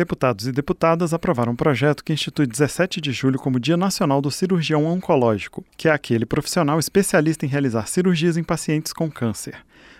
Deputados e deputadas aprovaram um projeto que institui 17 de julho como Dia Nacional do Cirurgião Oncológico, que é aquele profissional especialista em realizar cirurgias em pacientes com câncer.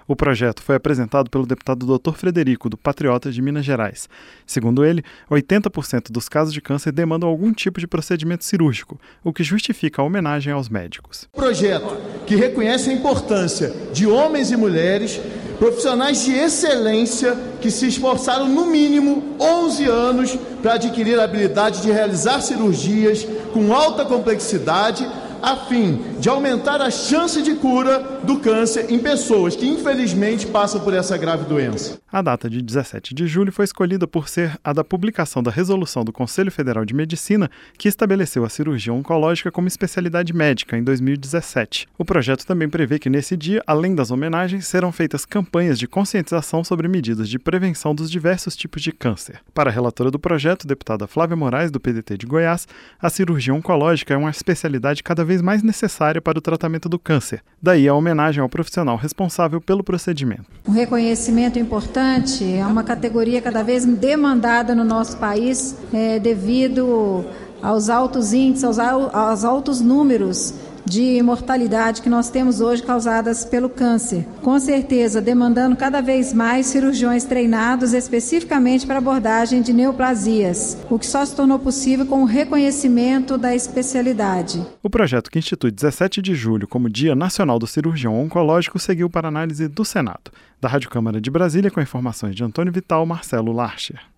O projeto foi apresentado pelo deputado Dr. Frederico, do Patriotas de Minas Gerais. Segundo ele, 80% dos casos de câncer demandam algum tipo de procedimento cirúrgico, o que justifica a homenagem aos médicos. Projeto que reconhece a importância de homens e mulheres, profissionais de excelência que se esforçaram no mínimo 11 anos para adquirir a habilidade de realizar cirurgias com alta complexidade a fim de aumentar a chance de cura do câncer em pessoas que infelizmente passam por essa grave doença. A data de 17 de julho foi escolhida por ser a da publicação da resolução do Conselho Federal de Medicina, que estabeleceu a cirurgia oncológica como especialidade médica em 2017. O projeto também prevê que nesse dia, além das homenagens, serão feitas campanhas de conscientização sobre medidas de prevenção dos diversos tipos de câncer. Para a relatora do projeto, deputada Flávia Moraes, do PDT de Goiás, a cirurgia oncológica é uma especialidade cada vez mais necessária para o tratamento do câncer. Daí a homenagem ao profissional responsável pelo procedimento. Um reconhecimento importante, é uma categoria cada vez demandada no nosso país é, devido aos altos índices, aos, aos altos números de mortalidade que nós temos hoje causadas pelo câncer. Com certeza, demandando cada vez mais cirurgiões treinados especificamente para abordagem de neoplasias, o que só se tornou possível com o reconhecimento da especialidade. O projeto que institui 17 de julho como Dia Nacional do Cirurgião Oncológico seguiu para análise do Senado. Da Rádio Câmara de Brasília, com informações de Antônio Vital, Marcelo Larcher.